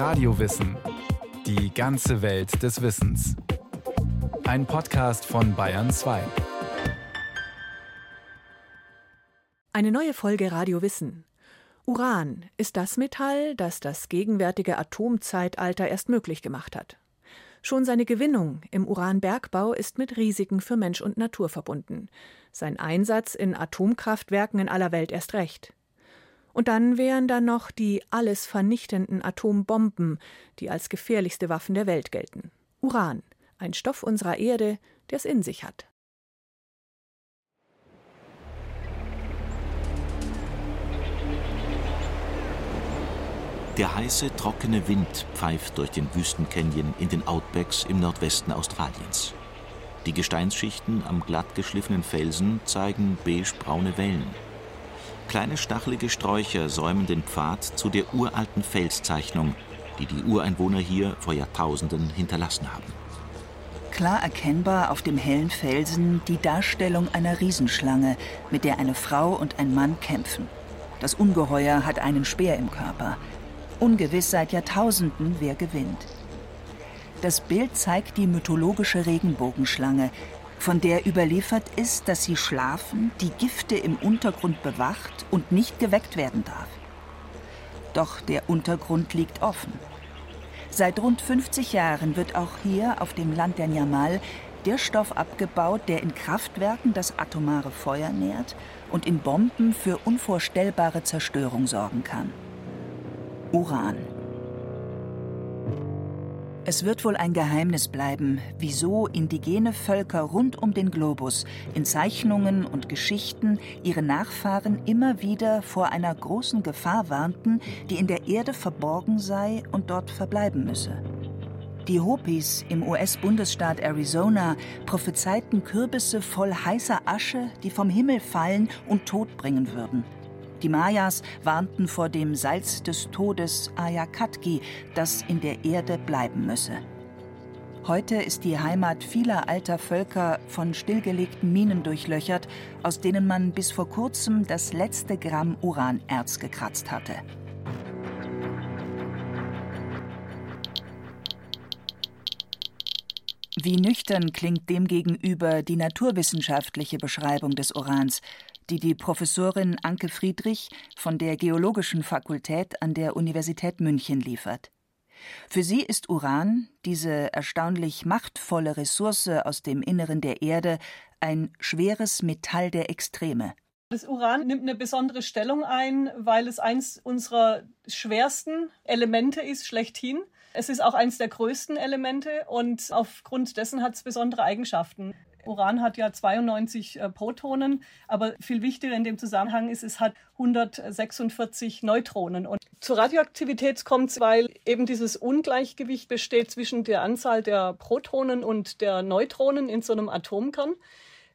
Radiowissen. Die ganze Welt des Wissens. Ein Podcast von Bayern 2. Eine neue Folge Radio Wissen. Uran ist das Metall, das das gegenwärtige Atomzeitalter erst möglich gemacht hat. Schon seine Gewinnung im Uranbergbau ist mit Risiken für Mensch und Natur verbunden. Sein Einsatz in Atomkraftwerken in aller Welt erst recht. Und dann wären da noch die alles vernichtenden Atombomben, die als gefährlichste Waffen der Welt gelten. Uran, ein Stoff unserer Erde, der es in sich hat. Der heiße, trockene Wind pfeift durch den Wüstencanyon in den Outbacks im Nordwesten Australiens. Die Gesteinsschichten am glatt geschliffenen Felsen zeigen beige-braune Wellen. Kleine stachelige Sträucher säumen den Pfad zu der uralten Felszeichnung, die die Ureinwohner hier vor Jahrtausenden hinterlassen haben. Klar erkennbar auf dem hellen Felsen die Darstellung einer Riesenschlange, mit der eine Frau und ein Mann kämpfen. Das Ungeheuer hat einen Speer im Körper. Ungewiss seit Jahrtausenden, wer gewinnt. Das Bild zeigt die mythologische Regenbogenschlange, von der überliefert ist, dass sie schlafen, die Gifte im Untergrund bewacht und nicht geweckt werden darf. Doch der Untergrund liegt offen. Seit rund 50 Jahren wird auch hier auf dem Land der Nyamal der Stoff abgebaut, der in Kraftwerken das atomare Feuer nährt und in Bomben für unvorstellbare Zerstörung sorgen kann. Uran. Es wird wohl ein Geheimnis bleiben, wieso indigene Völker rund um den Globus in Zeichnungen und Geschichten ihre Nachfahren immer wieder vor einer großen Gefahr warnten, die in der Erde verborgen sei und dort verbleiben müsse. Die Hopis im US-Bundesstaat Arizona prophezeiten Kürbisse voll heißer Asche, die vom Himmel fallen und Tod bringen würden. Die Mayas warnten vor dem Salz des Todes Ayakatki, das in der Erde bleiben müsse. Heute ist die Heimat vieler alter Völker von stillgelegten Minen durchlöchert, aus denen man bis vor kurzem das letzte Gramm Uranerz gekratzt hatte. Wie nüchtern klingt demgegenüber die naturwissenschaftliche Beschreibung des Urans, die die Professorin Anke Friedrich von der Geologischen Fakultät an der Universität München liefert. Für sie ist Uran, diese erstaunlich machtvolle Ressource aus dem Inneren der Erde, ein schweres Metall der Extreme. Das Uran nimmt eine besondere Stellung ein, weil es eins unserer schwersten Elemente ist, schlechthin. Es ist auch eins der größten Elemente und aufgrund dessen hat es besondere Eigenschaften. Uran hat ja 92 äh, Protonen, aber viel wichtiger in dem Zusammenhang ist, es hat 146 Neutronen. Und zur Radioaktivität kommt es, weil eben dieses Ungleichgewicht besteht zwischen der Anzahl der Protonen und der Neutronen in so einem Atomkern.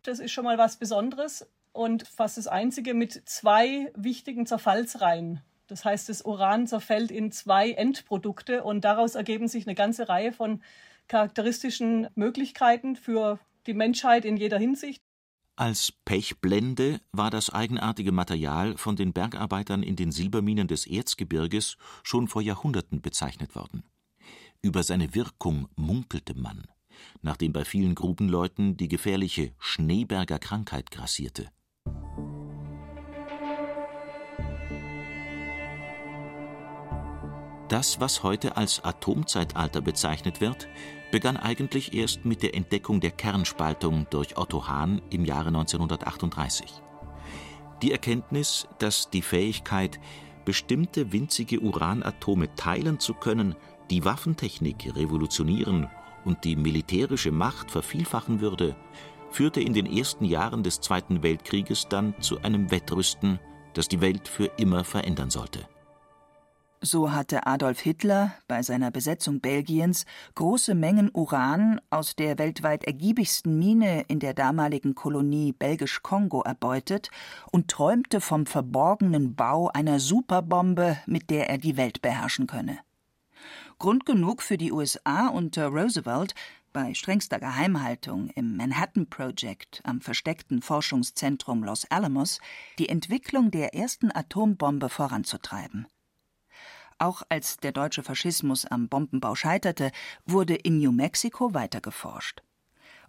Das ist schon mal was Besonderes und fast das einzige mit zwei wichtigen Zerfallsreihen. Das heißt, das Uran zerfällt in zwei Endprodukte und daraus ergeben sich eine ganze Reihe von charakteristischen Möglichkeiten für die Menschheit in jeder Hinsicht. Als Pechblende war das eigenartige Material von den Bergarbeitern in den Silberminen des Erzgebirges schon vor Jahrhunderten bezeichnet worden. Über seine Wirkung munkelte man, nachdem bei vielen Grubenleuten die gefährliche Schneeberger Krankheit grassierte. Das, was heute als Atomzeitalter bezeichnet wird, begann eigentlich erst mit der Entdeckung der Kernspaltung durch Otto Hahn im Jahre 1938. Die Erkenntnis, dass die Fähigkeit, bestimmte winzige Uranatome teilen zu können, die Waffentechnik revolutionieren und die militärische Macht vervielfachen würde, führte in den ersten Jahren des Zweiten Weltkrieges dann zu einem Wettrüsten, das die Welt für immer verändern sollte. So hatte Adolf Hitler bei seiner Besetzung Belgiens große Mengen Uran aus der weltweit ergiebigsten Mine in der damaligen Kolonie Belgisch-Kongo erbeutet und träumte vom verborgenen Bau einer Superbombe, mit der er die Welt beherrschen könne. Grund genug für die USA unter Roosevelt, bei strengster Geheimhaltung im Manhattan Project am versteckten Forschungszentrum Los Alamos die Entwicklung der ersten Atombombe voranzutreiben. Auch als der deutsche Faschismus am Bombenbau scheiterte, wurde in New Mexico weiter geforscht.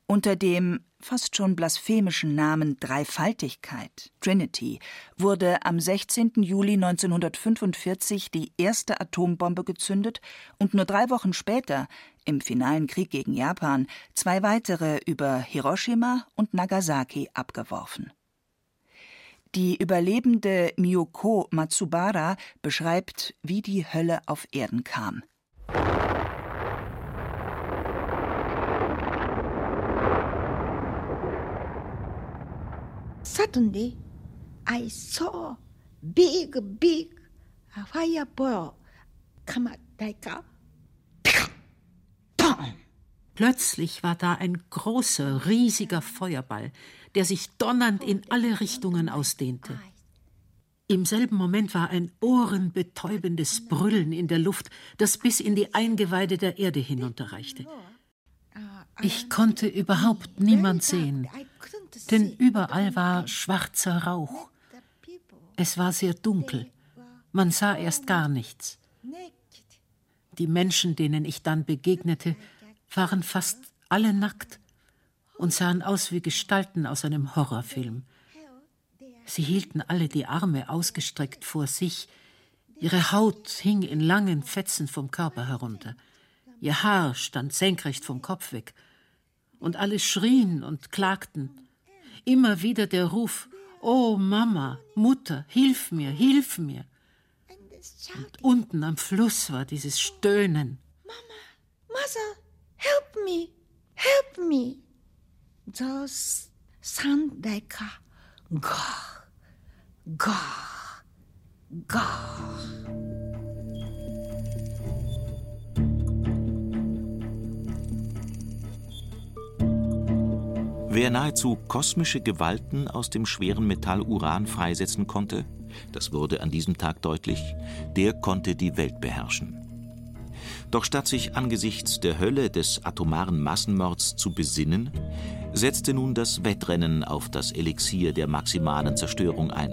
Unter dem fast schon blasphemischen Namen Dreifaltigkeit, Trinity, wurde am 16. Juli 1945 die erste Atombombe gezündet und nur drei Wochen später, im finalen Krieg gegen Japan, zwei weitere über Hiroshima und Nagasaki abgeworfen. Die Überlebende Miyoko Matsubara beschreibt, wie die Hölle auf Erden kam. Suddenly, I saw big, big fireball come like a Plötzlich war da ein großer, riesiger Feuerball, der sich donnernd in alle Richtungen ausdehnte. Im selben Moment war ein ohrenbetäubendes Brüllen in der Luft, das bis in die Eingeweide der Erde hinunterreichte. Ich konnte überhaupt niemand sehen, denn überall war schwarzer Rauch. Es war sehr dunkel, man sah erst gar nichts. Die Menschen, denen ich dann begegnete, waren fast alle nackt und sahen aus wie Gestalten aus einem Horrorfilm. Sie hielten alle die Arme ausgestreckt vor sich, ihre Haut hing in langen Fetzen vom Körper herunter, ihr Haar stand senkrecht vom Kopf weg, und alle schrien und klagten. Immer wieder der Ruf Oh Mama, Mutter, hilf mir, hilf mir. Und unten am Fluss war dieses Stöhnen. Mama, Mother, help me, help me. Those sound like a gah, gah, gah. Wer nahezu kosmische Gewalten aus dem schweren Metall Uran freisetzen konnte, das wurde an diesem Tag deutlich, der konnte die Welt beherrschen. Doch statt sich angesichts der Hölle des atomaren Massenmords zu besinnen, setzte nun das Wettrennen auf das Elixier der maximalen Zerstörung ein.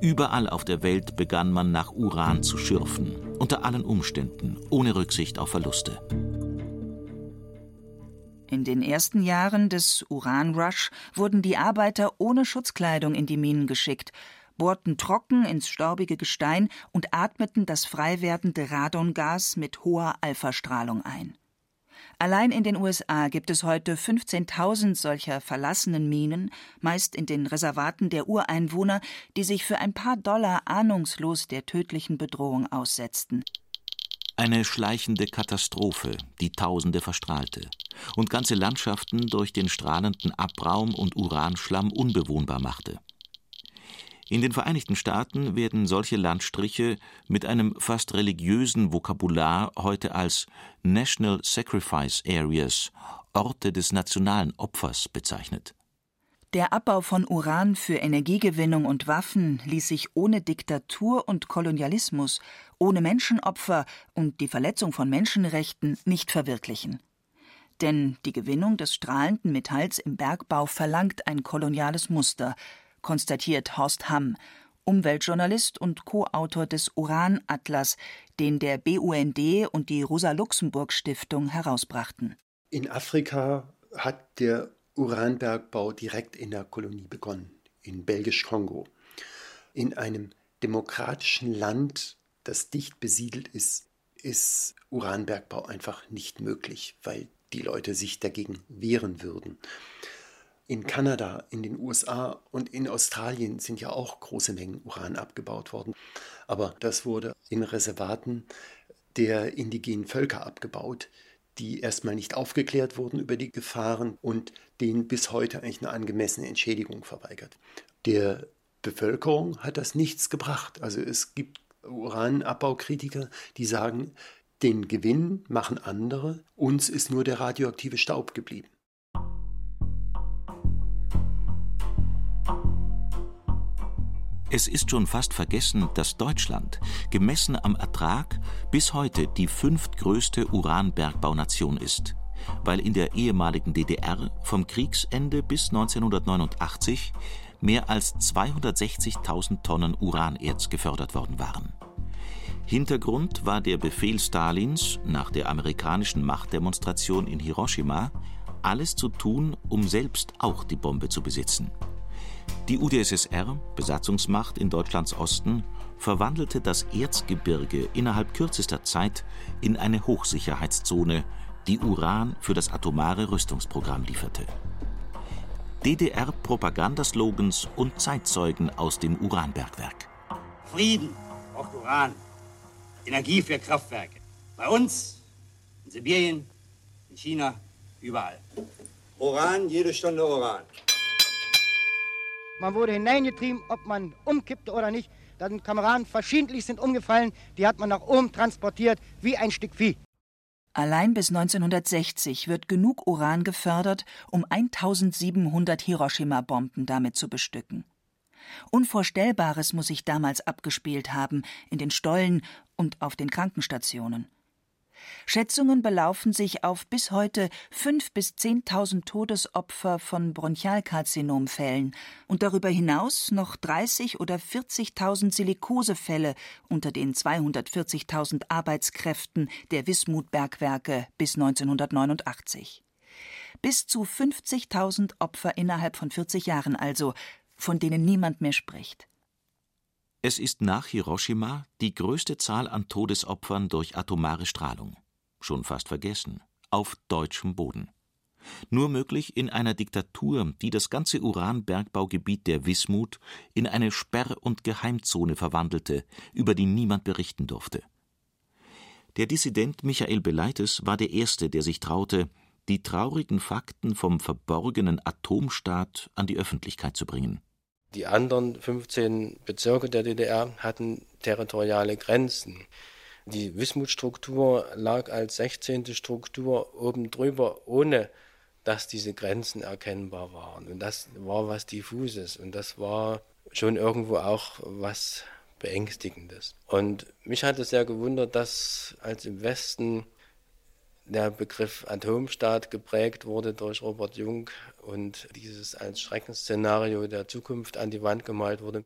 Überall auf der Welt begann man nach Uran zu schürfen, unter allen Umständen, ohne Rücksicht auf Verluste. In den ersten Jahren des Uranrush wurden die Arbeiter ohne Schutzkleidung in die Minen geschickt, bohrten trocken ins staubige Gestein und atmeten das frei werdende Radongas mit hoher Alphastrahlung ein. Allein in den USA gibt es heute 15.000 solcher verlassenen Minen, meist in den Reservaten der Ureinwohner, die sich für ein paar Dollar ahnungslos der tödlichen Bedrohung aussetzten. Eine schleichende Katastrophe, die Tausende verstrahlte und ganze Landschaften durch den strahlenden Abraum und Uranschlamm unbewohnbar machte. In den Vereinigten Staaten werden solche Landstriche mit einem fast religiösen Vokabular heute als National Sacrifice Areas, Orte des nationalen Opfers bezeichnet. Der Abbau von Uran für Energiegewinnung und Waffen ließ sich ohne Diktatur und Kolonialismus, ohne Menschenopfer und die Verletzung von Menschenrechten nicht verwirklichen. Denn die Gewinnung des strahlenden Metalls im Bergbau verlangt ein koloniales Muster, konstatiert Horst Hamm, Umweltjournalist und Co-Autor des Uran-Atlas, den der BUND und die Rosa-Luxemburg-Stiftung herausbrachten. In Afrika hat der Uranbergbau direkt in der Kolonie begonnen, in Belgisch-Kongo. In einem demokratischen Land, das dicht besiedelt ist, ist Uranbergbau einfach nicht möglich, weil die Leute sich dagegen wehren würden. In Kanada, in den USA und in Australien sind ja auch große Mengen Uran abgebaut worden. Aber das wurde in Reservaten der indigenen Völker abgebaut, die erstmal nicht aufgeklärt wurden über die Gefahren und denen bis heute eigentlich eine angemessene Entschädigung verweigert. Der Bevölkerung hat das nichts gebracht. Also es gibt Uranabbaukritiker, die sagen, den Gewinn machen andere, uns ist nur der radioaktive Staub geblieben. Es ist schon fast vergessen, dass Deutschland, gemessen am Ertrag, bis heute die fünftgrößte Uranbergbaunation ist, weil in der ehemaligen DDR vom Kriegsende bis 1989 mehr als 260.000 Tonnen Uranerz gefördert worden waren. Hintergrund war der Befehl Stalins nach der amerikanischen Machtdemonstration in Hiroshima, alles zu tun, um selbst auch die Bombe zu besitzen. Die UdSSR, Besatzungsmacht in Deutschlands Osten, verwandelte das Erzgebirge innerhalb kürzester Zeit in eine Hochsicherheitszone, die Uran für das atomare Rüstungsprogramm lieferte. DDR-Propagandaslogans und Zeitzeugen aus dem Uranbergwerk. Frieden braucht Uran. Energie für Kraftwerke. Bei uns, in Sibirien, in China, überall. Uran, jede Stunde Uran. Man wurde hineingetrieben, ob man umkippte oder nicht. Da sind Kameraden verschiedentlich sind umgefallen, die hat man nach oben transportiert wie ein Stück Vieh. Allein bis 1960 wird genug Uran gefördert, um 1700 Hiroshima-Bomben damit zu bestücken. Unvorstellbares muss sich damals abgespielt haben in den Stollen und auf den Krankenstationen. Schätzungen belaufen sich auf bis heute 5.000 bis 10.000 Todesopfer von Bronchialkarzinomfällen und darüber hinaus noch 30.000 oder 40.000 Silikosefälle unter den 240.000 Arbeitskräften der Wismut-Bergwerke bis 1989. Bis zu 50.000 Opfer innerhalb von 40 Jahren also, von denen niemand mehr spricht. Es ist nach Hiroshima die größte Zahl an Todesopfern durch atomare Strahlung. Schon fast vergessen. Auf deutschem Boden. Nur möglich in einer Diktatur, die das ganze Uranbergbaugebiet der Wismut in eine Sperr- und Geheimzone verwandelte, über die niemand berichten durfte. Der Dissident Michael Beleites war der Erste, der sich traute, die traurigen Fakten vom verborgenen Atomstaat an die Öffentlichkeit zu bringen. Die anderen 15 Bezirke der DDR hatten territoriale Grenzen. Die Wismut-Struktur lag als 16. Struktur oben drüber, ohne dass diese Grenzen erkennbar waren. Und das war was Diffuses und das war schon irgendwo auch was Beängstigendes. Und mich hat es sehr gewundert, dass als im Westen der Begriff Atomstaat geprägt wurde durch Robert Jung und dieses als Schreckensszenario der Zukunft an die Wand gemalt wurde,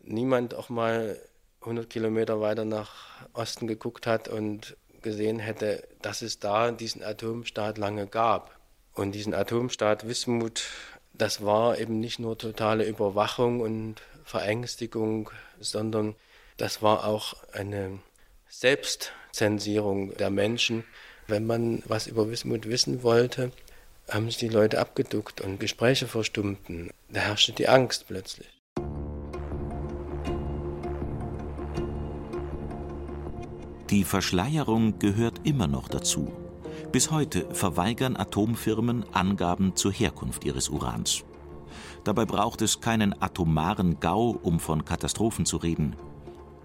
niemand auch mal 100 Kilometer weiter nach Osten geguckt hat und gesehen hätte, dass es da diesen Atomstaat lange gab. Und diesen Atomstaat Wismut, das war eben nicht nur totale Überwachung und Verängstigung, sondern das war auch eine Selbstzensierung der Menschen, wenn man was über Wismut wissen wollte, haben sich die Leute abgeduckt und Gespräche verstummten. Da herrschte die Angst plötzlich. Die Verschleierung gehört immer noch dazu. Bis heute verweigern Atomfirmen Angaben zur Herkunft ihres Urans. Dabei braucht es keinen atomaren Gau, um von Katastrophen zu reden.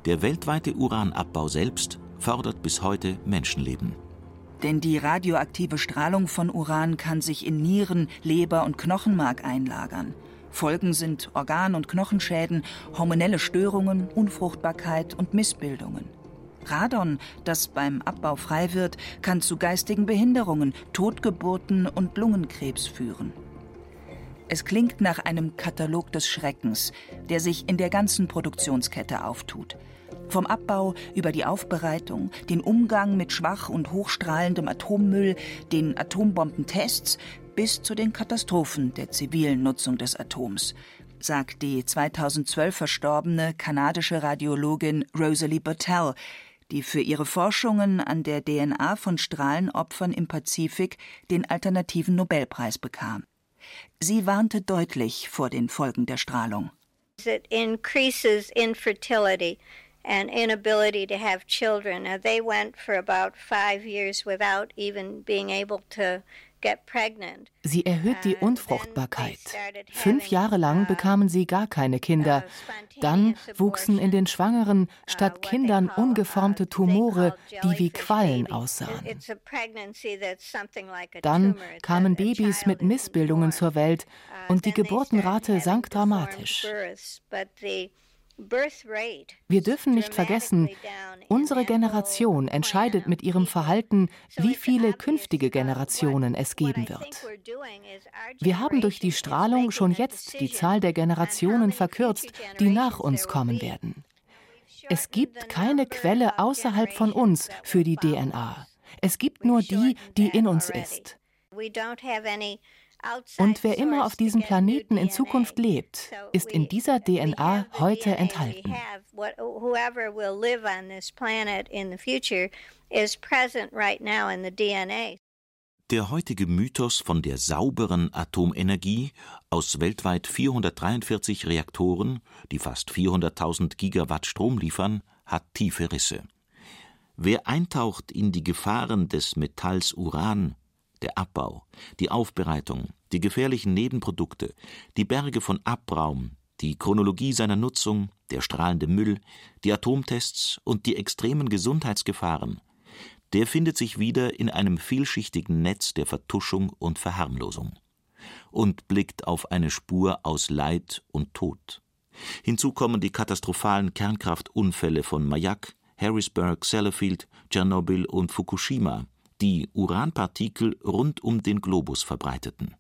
Der weltweite Uranabbau selbst fordert bis heute Menschenleben. Denn die radioaktive Strahlung von Uran kann sich in Nieren, Leber und Knochenmark einlagern. Folgen sind Organ- und Knochenschäden, hormonelle Störungen, Unfruchtbarkeit und Missbildungen. Radon, das beim Abbau frei wird, kann zu geistigen Behinderungen, Totgeburten und Lungenkrebs führen. Es klingt nach einem Katalog des Schreckens, der sich in der ganzen Produktionskette auftut. Vom Abbau über die Aufbereitung, den Umgang mit schwach und hochstrahlendem Atommüll, den Atombombentests bis zu den Katastrophen der zivilen Nutzung des Atoms, sagt die 2012 verstorbene kanadische Radiologin Rosalie Bertell, die für ihre Forschungen an der DNA von Strahlenopfern im Pazifik den alternativen Nobelpreis bekam. Sie warnte deutlich vor den Folgen der Strahlung. It increases infertility and inability to have children. Now, they went for about five years without even being able to Sie erhöht die Unfruchtbarkeit. Fünf Jahre lang bekamen sie gar keine Kinder. Dann wuchsen in den Schwangeren statt Kindern ungeformte Tumore, die wie Quallen aussahen. Dann kamen Babys mit Missbildungen zur Welt und die Geburtenrate sank dramatisch. Wir dürfen nicht vergessen, unsere Generation entscheidet mit ihrem Verhalten, wie viele künftige Generationen es geben wird. Wir haben durch die Strahlung schon jetzt die Zahl der Generationen verkürzt, die nach uns kommen werden. Es gibt keine Quelle außerhalb von uns für die DNA. Es gibt nur die, die in uns ist. Und wer immer auf diesem Planeten in Zukunft lebt, ist in dieser DNA heute enthalten. Der heutige Mythos von der sauberen Atomenergie aus weltweit 443 Reaktoren, die fast 400.000 Gigawatt Strom liefern, hat tiefe Risse. Wer eintaucht in die Gefahren des Metalls Uran, der Abbau, die Aufbereitung, die gefährlichen Nebenprodukte, die Berge von Abraum, die Chronologie seiner Nutzung, der strahlende Müll, die Atomtests und die extremen Gesundheitsgefahren, der findet sich wieder in einem vielschichtigen Netz der Vertuschung und Verharmlosung und blickt auf eine Spur aus Leid und Tod. Hinzu kommen die katastrophalen Kernkraftunfälle von Mayak, Harrisburg, Sellafield, Tschernobyl und Fukushima, die Uranpartikel rund um den Globus verbreiteten.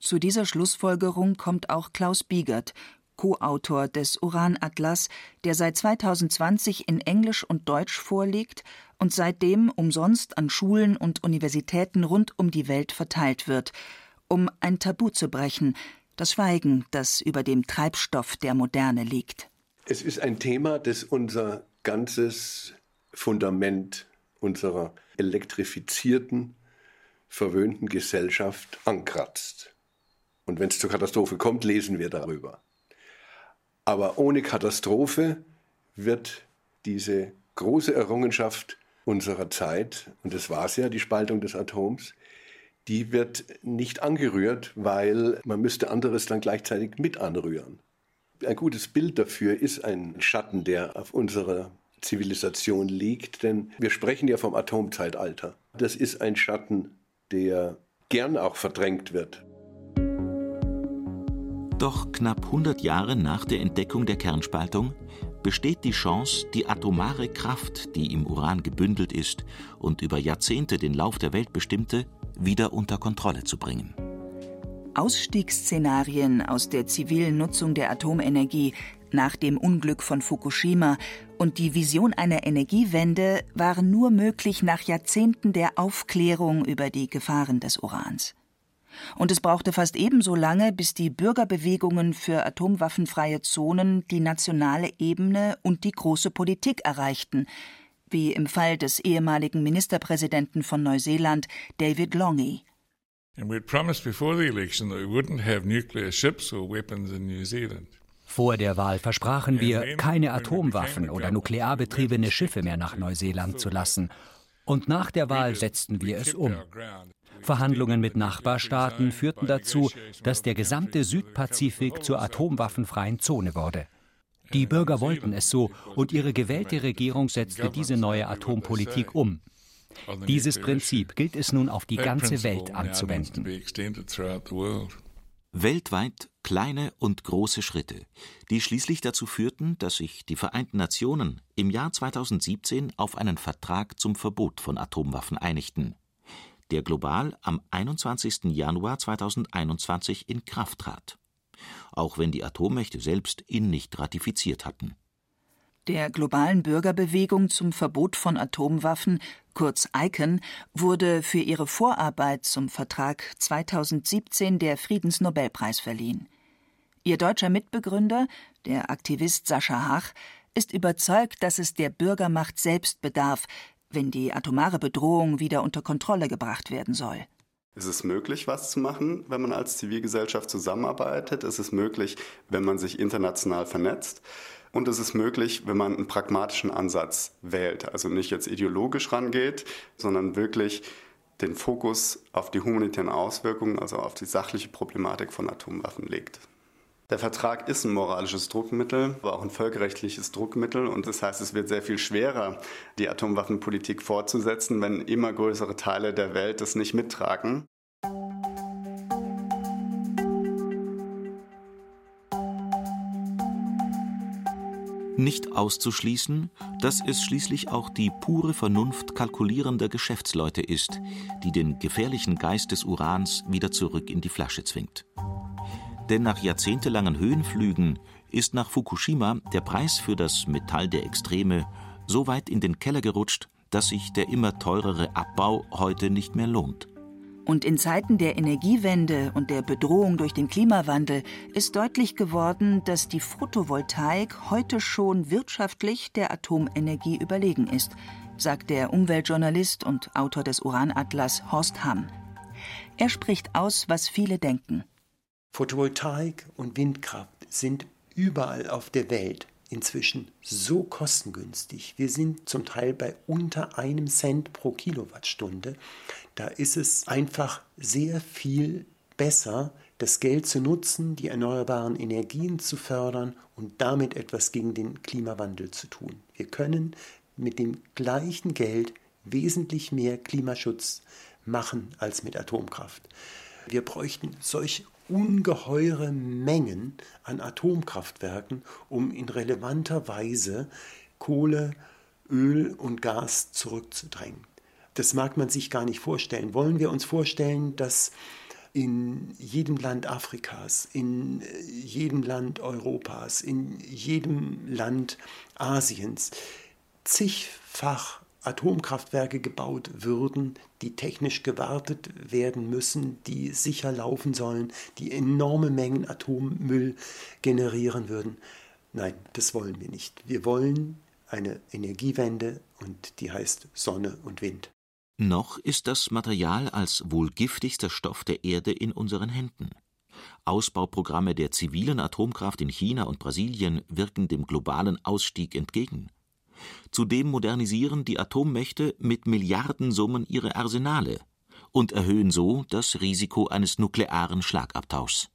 Zu dieser Schlussfolgerung kommt auch Klaus Biegert, Co-Autor des Uranatlas, der seit 2020 in Englisch und Deutsch vorliegt und seitdem umsonst an Schulen und Universitäten rund um die Welt verteilt wird, um ein Tabu zu brechen, das Schweigen, das über dem Treibstoff der Moderne liegt. Es ist ein Thema, das unser ganzes Fundament unserer elektrifizierten, verwöhnten Gesellschaft ankratzt. Und wenn es zur Katastrophe kommt, lesen wir darüber. Aber ohne Katastrophe wird diese große Errungenschaft unserer Zeit, und das war es ja, die Spaltung des Atoms, die wird nicht angerührt, weil man müsste anderes dann gleichzeitig mit anrühren. Ein gutes Bild dafür ist ein Schatten, der auf unserer Zivilisation liegt, denn wir sprechen ja vom Atomzeitalter. Das ist ein Schatten, der gern auch verdrängt wird. Doch knapp 100 Jahre nach der Entdeckung der Kernspaltung besteht die Chance, die atomare Kraft, die im Uran gebündelt ist und über Jahrzehnte den Lauf der Welt bestimmte, wieder unter Kontrolle zu bringen. Ausstiegsszenarien aus der zivilen Nutzung der Atomenergie nach dem Unglück von Fukushima und die Vision einer Energiewende waren nur möglich nach Jahrzehnten der Aufklärung über die Gefahren des Urans. Und es brauchte fast ebenso lange, bis die Bürgerbewegungen für atomwaffenfreie Zonen die nationale Ebene und die große Politik erreichten, wie im Fall des ehemaligen Ministerpräsidenten von Neuseeland, David Longy. Vor der Wahl versprachen wir, keine Atomwaffen oder nuklear betriebene Schiffe mehr nach Neuseeland zu lassen. Und nach der Wahl setzten wir es um. Verhandlungen mit Nachbarstaaten führten dazu, dass der gesamte Südpazifik zur atomwaffenfreien Zone wurde. Die Bürger wollten es so und ihre gewählte Regierung setzte diese neue Atompolitik um. Dieses Prinzip gilt es nun auf die ganze Welt anzuwenden. Weltweit kleine und große Schritte, die schließlich dazu führten, dass sich die Vereinten Nationen im Jahr 2017 auf einen Vertrag zum Verbot von Atomwaffen einigten der global am 21. Januar 2021 in Kraft trat, auch wenn die Atommächte selbst ihn nicht ratifiziert hatten. Der globalen Bürgerbewegung zum Verbot von Atomwaffen, kurz ICAN, wurde für ihre Vorarbeit zum Vertrag 2017 der Friedensnobelpreis verliehen. Ihr deutscher Mitbegründer, der Aktivist Sascha Hach, ist überzeugt, dass es der Bürgermacht selbst bedarf, wenn die atomare Bedrohung wieder unter Kontrolle gebracht werden soll. Es ist möglich, was zu machen, wenn man als Zivilgesellschaft zusammenarbeitet. Es ist möglich, wenn man sich international vernetzt. Und es ist möglich, wenn man einen pragmatischen Ansatz wählt. Also nicht jetzt ideologisch rangeht, sondern wirklich den Fokus auf die humanitären Auswirkungen, also auf die sachliche Problematik von Atomwaffen legt. Der Vertrag ist ein moralisches Druckmittel, aber auch ein völkerrechtliches Druckmittel. Und das heißt, es wird sehr viel schwerer, die Atomwaffenpolitik fortzusetzen, wenn immer größere Teile der Welt das nicht mittragen. Nicht auszuschließen, dass es schließlich auch die pure Vernunft kalkulierender Geschäftsleute ist, die den gefährlichen Geist des Urans wieder zurück in die Flasche zwingt. Denn nach jahrzehntelangen Höhenflügen ist nach Fukushima der Preis für das Metall der Extreme so weit in den Keller gerutscht, dass sich der immer teurere Abbau heute nicht mehr lohnt. Und in Zeiten der Energiewende und der Bedrohung durch den Klimawandel ist deutlich geworden, dass die Photovoltaik heute schon wirtschaftlich der Atomenergie überlegen ist, sagt der Umweltjournalist und Autor des Uranatlas Horst Hamm. Er spricht aus, was viele denken. Photovoltaik und Windkraft sind überall auf der Welt inzwischen so kostengünstig. Wir sind zum Teil bei unter einem Cent pro Kilowattstunde. Da ist es einfach sehr viel besser, das Geld zu nutzen, die erneuerbaren Energien zu fördern und damit etwas gegen den Klimawandel zu tun. Wir können mit dem gleichen Geld wesentlich mehr Klimaschutz machen als mit Atomkraft. Wir bräuchten solch ungeheure Mengen an Atomkraftwerken, um in relevanter Weise Kohle, Öl und Gas zurückzudrängen. Das mag man sich gar nicht vorstellen. Wollen wir uns vorstellen, dass in jedem Land Afrikas, in jedem Land Europas, in jedem Land Asiens zigfach Atomkraftwerke gebaut würden, die technisch gewartet werden müssen, die sicher laufen sollen, die enorme Mengen Atommüll generieren würden. Nein, das wollen wir nicht. Wir wollen eine Energiewende und die heißt Sonne und Wind. Noch ist das Material als wohl giftigster Stoff der Erde in unseren Händen. Ausbauprogramme der zivilen Atomkraft in China und Brasilien wirken dem globalen Ausstieg entgegen. Zudem modernisieren die Atommächte mit Milliardensummen ihre Arsenale und erhöhen so das Risiko eines nuklearen Schlagabtauschs.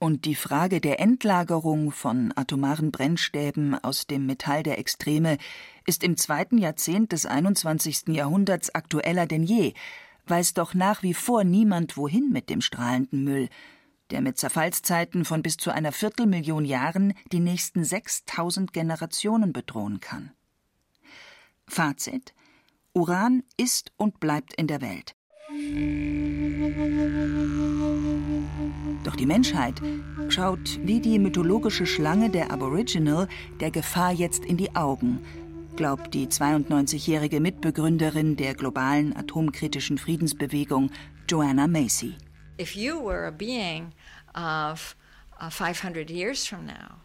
Und die Frage der Endlagerung von atomaren Brennstäben aus dem Metall der Extreme ist im zweiten Jahrzehnt des 21. Jahrhunderts aktueller denn je, weiß doch nach wie vor niemand wohin mit dem strahlenden Müll, der mit Zerfallszeiten von bis zu einer Viertelmillion Jahren die nächsten 6000 Generationen bedrohen kann. Fazit: Uran ist und bleibt in der Welt. Doch die Menschheit schaut wie die mythologische Schlange der Aboriginal der Gefahr jetzt in die Augen, glaubt die 92-jährige Mitbegründerin der globalen atomkritischen Friedensbewegung Joanna Macy. If you were a being of uh, 500 years from now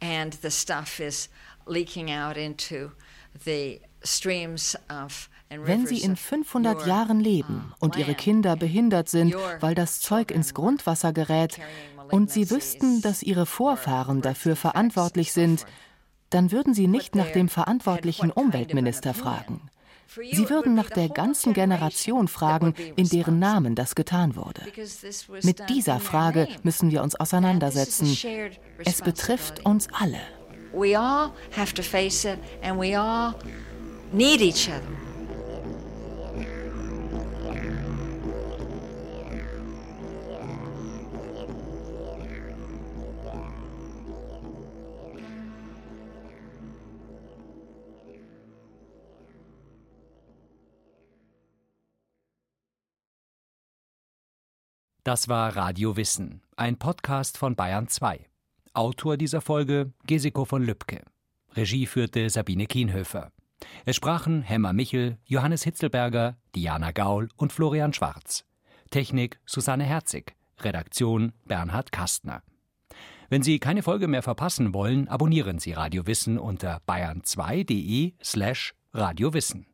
and the stuff is leaking out into wenn Sie in 500 Jahren leben und Ihre Kinder behindert sind, weil das Zeug ins Grundwasser gerät, und Sie wüssten, dass Ihre Vorfahren dafür verantwortlich sind, dann würden Sie nicht nach dem verantwortlichen Umweltminister fragen. Sie würden nach der ganzen Generation fragen, in deren Namen das getan wurde. Mit dieser Frage müssen wir uns auseinandersetzen. Es betrifft uns alle. We all have to face it and we all need each other. Das war Radio Wissen, ein Podcast von Bayern 2. Autor dieser Folge Gesiko von Lübcke. Regie führte Sabine Kienhöfer. Es sprachen Hemmer Michel, Johannes Hitzelberger, Diana Gaul und Florian Schwarz. Technik Susanne Herzig. Redaktion Bernhard Kastner. Wenn Sie keine Folge mehr verpassen wollen, abonnieren Sie Radio Wissen unter bayern2.de slash radiowissen.